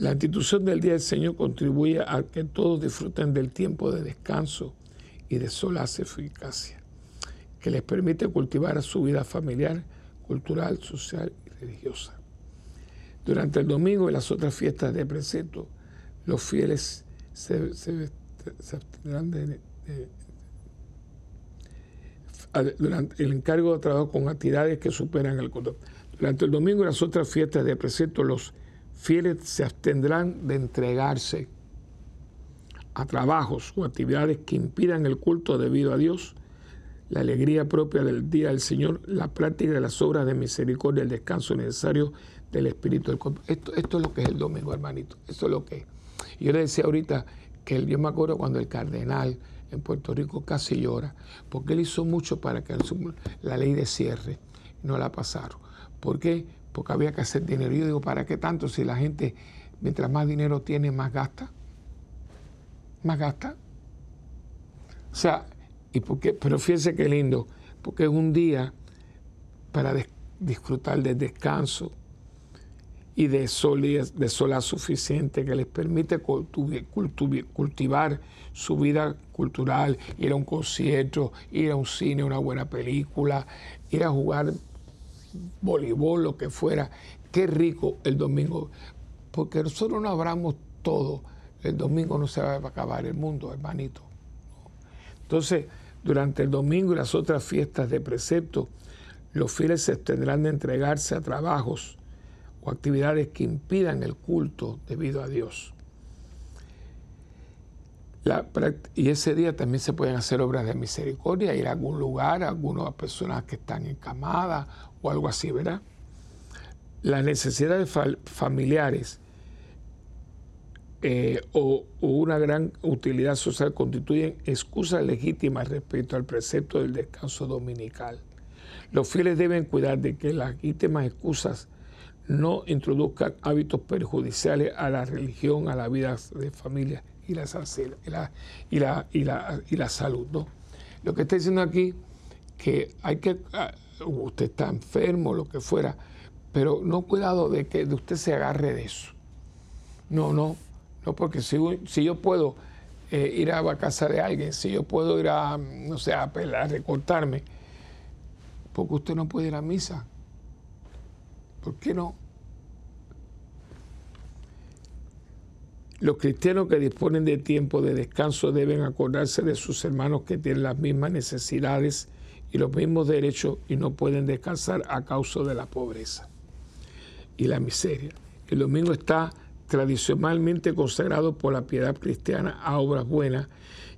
la institución del Día del Señor contribuye a que todos disfruten del tiempo de descanso y de solaz eficacia que les permite cultivar su vida familiar, cultural, social y religiosa. Durante el domingo y las otras fiestas de precepto, los fieles se, abstendrán de, durante el encargo de trabajo con actividades que superan el control. Durante el domingo y las otras fiestas de precepto, los fieles se abstendrán de entregarse a trabajos o actividades que impidan el culto debido a Dios la alegría propia del día del Señor, la práctica de las obras de misericordia, el descanso necesario del Espíritu del cuerpo. Esto, esto es lo que es el domingo, hermanito. Esto es lo que es. Yo le decía ahorita que yo me acuerdo cuando el cardenal en Puerto Rico casi llora, porque él hizo mucho para que la ley de cierre no la pasaron. ¿Por qué? Porque había que hacer dinero. Yo digo, ¿para qué tanto si la gente, mientras más dinero tiene, más gasta? ¿Más gasta? O sea, y porque, pero fíjense qué lindo, porque es un día para disfrutar del descanso y de sol, de sola suficiente que les permite cultivar su vida cultural, ir a un concierto, ir a un cine, una buena película, ir a jugar voleibol, lo que fuera. Qué rico el domingo, porque nosotros no abramos todo, el domingo no se va a acabar el mundo, hermanito. Entonces, durante el domingo y las otras fiestas de precepto, los fieles se tendrán de entregarse a trabajos o actividades que impidan el culto debido a Dios. y ese día también se pueden hacer obras de misericordia, ir a algún lugar, a algunas personas que están encamadas o algo así, ¿verdad? Las necesidades familiares eh, o, una gran utilidad social constituyen excusas legítimas respecto al precepto del descanso dominical. Los fieles deben cuidar de que las legítimas excusas no introduzcan hábitos perjudiciales a la religión, a la vida de familia y la, y y la, salud. Lo que está diciendo aquí, que hay que, ah, usted está enfermo, lo que fuera, pero no cuidado de que usted se agarre de eso. No, no, no, porque si, si yo puedo eh, ir a la casa de alguien, si yo puedo ir a, no sé, a, a recortarme, porque usted no puede ir a misa. ¿Por qué no? Los cristianos que disponen de tiempo de descanso deben acordarse de sus hermanos que tienen las mismas necesidades y los mismos derechos y no pueden descansar a causa de la pobreza y la miseria. El domingo está tradicionalmente consagrado por la piedad cristiana a obras buenas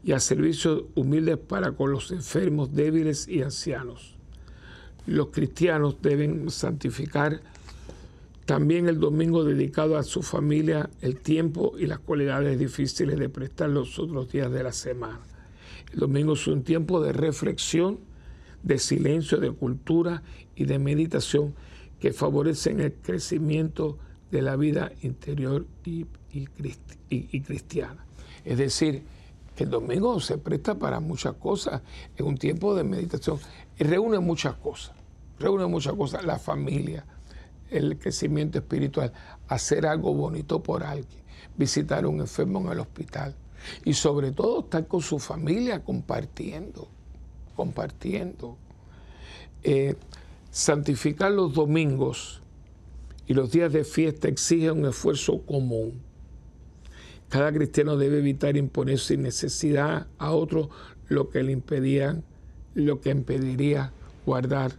y a servicios humildes para con los enfermos, débiles y ancianos. Los cristianos deben santificar también el domingo dedicado a su familia, el tiempo y las cualidades difíciles de prestar los otros días de la semana. El domingo es un tiempo de reflexión, de silencio, de cultura y de meditación que favorecen el crecimiento de la vida interior y, cristiana. Es decir, que el domingo se presta para muchas cosas, es un tiempo de meditación, y reúne muchas cosas, reúne muchas cosas, la familia, el crecimiento espiritual, hacer algo bonito por alguien, visitar a un enfermo en el hospital y sobre todo estar con su familia compartiendo, compartiendo. Eh, santificar los domingos y los días de fiesta exigen un esfuerzo común. Cada cristiano debe evitar imponer sin necesidad a otro lo que le impedían, lo que impediría guardar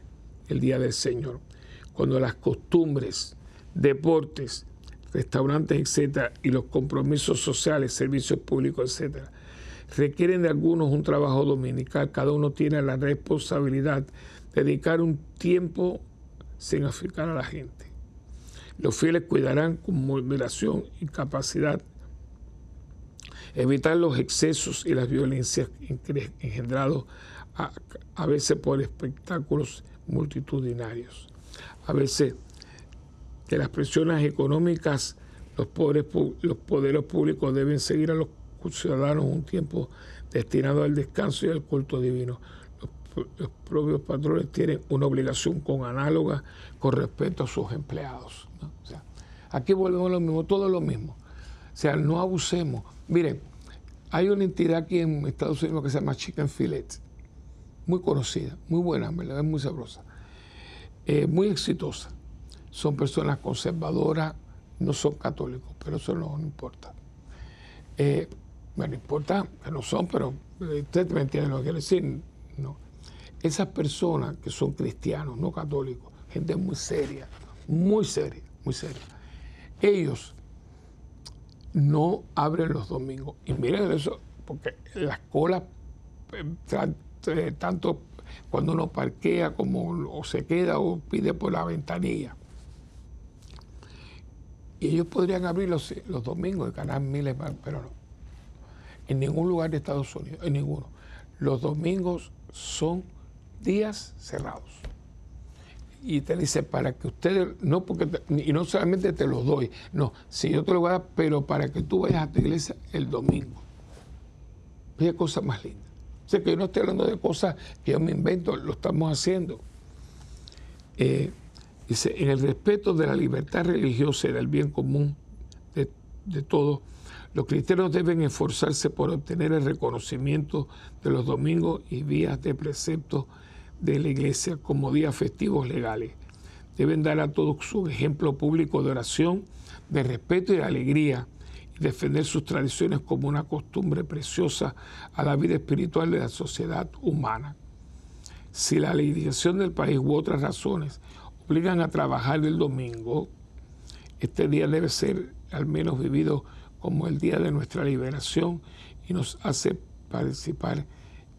el día del Señor. Cuando las costumbres, deportes, restaurantes, etcétera, y los compromisos sociales, servicios públicos, etcétera, requieren de algunos un trabajo dominical, cada uno tiene la responsabilidad de dedicar un tiempo sin afectar a la gente. Los fieles cuidarán con moderación y capacidad evitar los excesos y las violencias engendrados a, veces por espectáculos multitudinarios. A veces de las presiones económicas, los, los poderes públicos deben seguir a los un tiempo destinado al descanso y al culto divino. Los, propios patrones tienen una obligación con análoga con respecto a sus empleados. aquí volvemos a lo mismo, todo lo mismo. O sea, no abusemos. Miren, hay una entidad aquí en Estados Unidos que se llama Chicken Filet, muy conocida, muy buena, es muy sabrosa, eh, muy exitosa. Son personas conservadoras, no son católicos, pero eso no, importa. Eh, bueno, importa que no son, pero eh, usted me entiende lo que quiere decir. No. Esas personas que son cristianos, no católicos, gente muy seria, muy seria, muy seria, ellos no abren los domingos. Y miren eso, porque las colas, eh, tanto cuando uno parquea como o se queda o pide por la ventanilla. Y ellos podrían abrir los, los domingos y ganar miles, pero no. En ningún lugar de Estados Unidos, en ninguno. Los domingos son días cerrados y te dice para que ustedes, no porque, y no solamente te los doy, no, si yo te lo voy a dar, pero para que tú vayas a tu iglesia el domingo. Qué cosa más linda. O sea que yo no estoy hablando de cosas que yo me invento, lo estamos haciendo. Eh, dice, en el respeto de la libertad religiosa y del bien común de, de todos, los cristianos deben esforzarse por obtener el reconocimiento de los domingos y días de precepto de la iglesia como días festivos legales. Deben dar a todos su ejemplo público de oración, de respeto y de alegría, y defender sus tradiciones como una costumbre preciosa a la vida espiritual de la sociedad humana. Si la legislación del país u otras razones obligan a trabajar el domingo, este día debe ser al menos vivido como el día de nuestra liberación y nos hace participar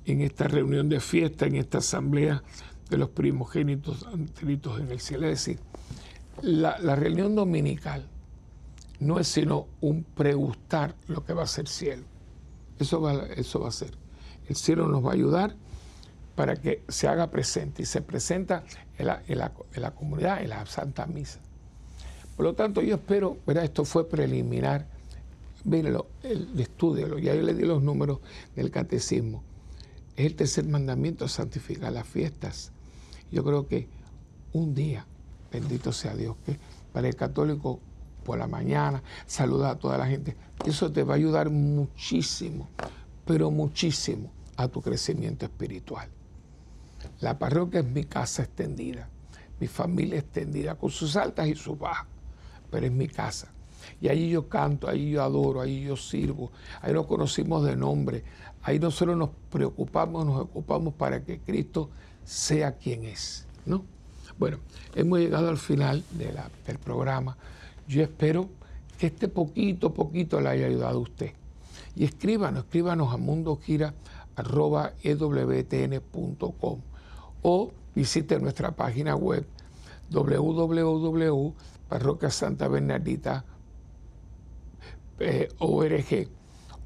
en esta reunión de fiesta, en esta asamblea de los primogénitos inscritos en el cielo. Es decir, la, reunión dominical no es sino un pregustar lo que va a ser cielo. Eso va, eso va a ser. El cielo nos va a ayudar para que se haga presente y se presenta en la, en la, comunidad, en la Santa Misa. Por lo tanto, yo espero, ¿verdad? esto fue preliminar, mírenlo, el, estudialo, ya yo le di los números del catecismo es el tercer mandamiento, santificar las fiestas. Yo creo que un día, bendito sea Dios, que para el católico por la mañana, saludar a toda la gente, eso te va a ayudar muchísimo, pero muchísimo a tu crecimiento espiritual. La parroquia es mi casa extendida, mi familia extendida, con sus altas y sus bajas, pero es mi casa. Y ahí yo canto, ahí yo adoro, ahí yo sirvo, ahí nos conocimos de nombre, ahí nosotros nos preocupamos, nos ocupamos para que Cristo sea quien es, ¿no? Bueno, hemos llegado al final del programa. Yo espero que este poquito, poquito le haya ayudado a usted. Y escríbanos, escríbanos a mundogira.ewtn.com o visite nuestra página web www.parroquiasantabernardita.org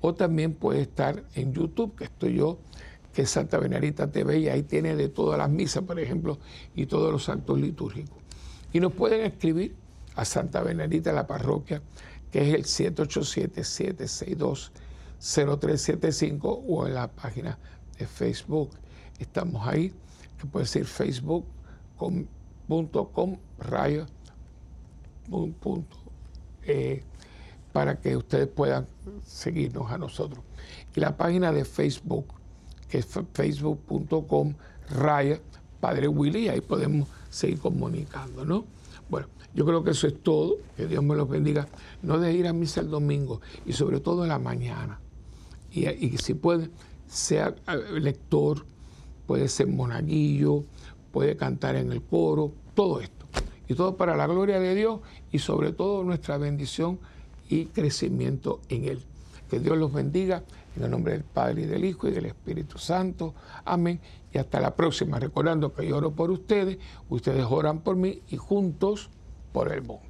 o también puede estar en YouTube, que estoy yo, que es Santa Benarita TV, y ahí tiene de todas las misas, por ejemplo, y todos los actos litúrgicos. Y nos pueden escribir a Santa Benarita, la parroquia, que es el 787-762-0375 o en la página de Facebook. Estamos ahí, que puede ser facebook.com rayo eh, para que ustedes puedan seguirnos a nosotros. Y la página de Facebook, que es facebook.com raya Padre Willy, ahí podemos seguir comunicando, ¿no? Bueno, yo creo que eso es todo. Que Dios me los bendiga. No de ir a misa el domingo y sobre todo en la mañana. Y, y si puede, sea lector, puede ser monaguillo, puede cantar en el coro, todo esto. Y todo para la gloria de Dios y sobre todo nuestra bendición y crecimiento en Él. Que Dios los bendiga en el nombre del Padre y del Hijo y del Espíritu Santo. Amén. Y hasta la próxima. Recordando que yo oro por ustedes, ustedes oran por mí y juntos por el mundo.